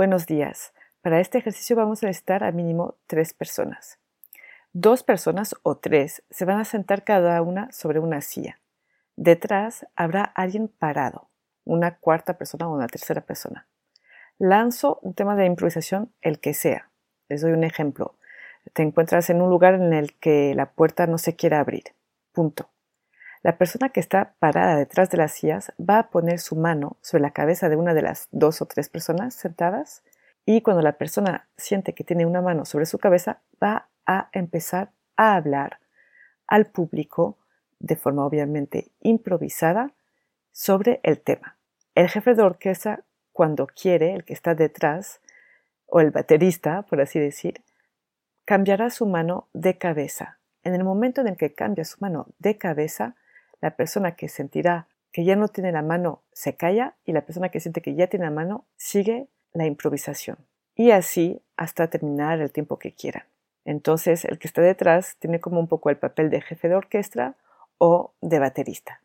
Buenos días. Para este ejercicio vamos a necesitar a mínimo tres personas. Dos personas o tres se van a sentar cada una sobre una silla. Detrás habrá alguien parado, una cuarta persona o una tercera persona. Lanzo un tema de improvisación, el que sea. Les doy un ejemplo. Te encuentras en un lugar en el que la puerta no se quiere abrir. Punto. La persona que está parada detrás de las sillas va a poner su mano sobre la cabeza de una de las dos o tres personas sentadas y cuando la persona siente que tiene una mano sobre su cabeza va a empezar a hablar al público de forma obviamente improvisada sobre el tema. El jefe de orquesta cuando quiere, el que está detrás, o el baterista, por así decir, cambiará su mano de cabeza. En el momento en el que cambia su mano de cabeza, la persona que sentirá que ya no tiene la mano se calla y la persona que siente que ya tiene la mano sigue la improvisación. Y así hasta terminar el tiempo que quieran. Entonces el que está detrás tiene como un poco el papel de jefe de orquesta o de baterista.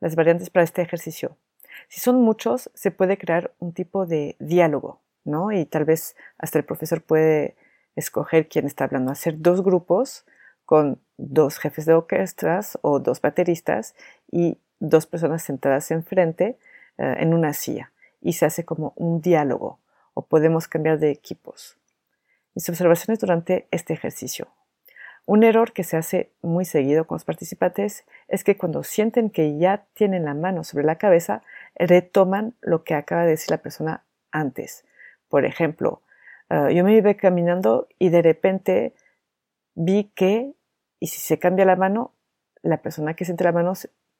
Las variantes para este ejercicio. Si son muchos, se puede crear un tipo de diálogo, ¿no? Y tal vez hasta el profesor puede escoger quién está hablando. Hacer dos grupos con dos jefes de orquestas o dos bateristas y dos personas sentadas enfrente eh, en una silla y se hace como un diálogo o podemos cambiar de equipos. Mis observaciones durante este ejercicio. Un error que se hace muy seguido con los participantes es que cuando sienten que ya tienen la mano sobre la cabeza, retoman lo que acaba de decir la persona antes. Por ejemplo, eh, yo me iba caminando y de repente vi que y si se cambia la mano, la persona que siente la mano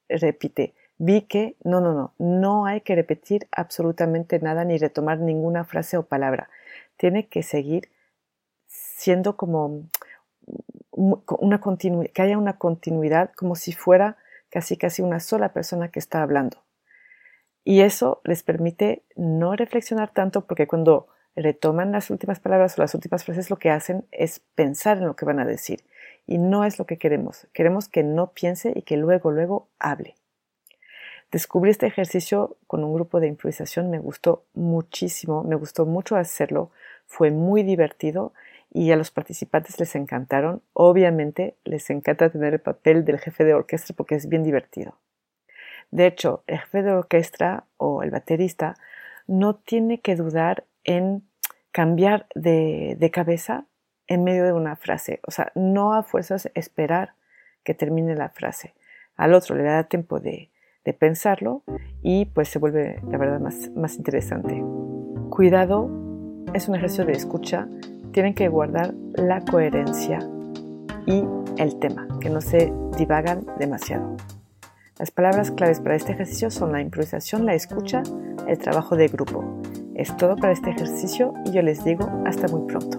repite, vi que, no, no, no, no hay que repetir absolutamente nada ni retomar ninguna frase o palabra. Tiene que seguir siendo como una que haya una continuidad como si fuera casi casi una sola persona que está hablando. Y eso les permite no reflexionar tanto porque cuando retoman las últimas palabras o las últimas frases lo que hacen es pensar en lo que van a decir y no es lo que queremos. Queremos que no piense y que luego, luego hable. Descubrí este ejercicio con un grupo de improvisación, me gustó muchísimo, me gustó mucho hacerlo, fue muy divertido y a los participantes les encantaron. Obviamente les encanta tener el papel del jefe de orquesta porque es bien divertido. De hecho, el jefe de orquesta o el baterista no tiene que dudar en cambiar de, de cabeza en medio de una frase. O sea, no a fuerzas esperar que termine la frase. Al otro le da tiempo de, pensarlo y pues se vuelve, la verdad, más, más interesante. Cuidado, es un ejercicio de escucha. Tienen que guardar la coherencia y el tema, que no se divagan demasiado. Las palabras claves para este ejercicio son la improvisación, la escucha, el trabajo de grupo. Es todo para este ejercicio y yo les digo hasta muy pronto.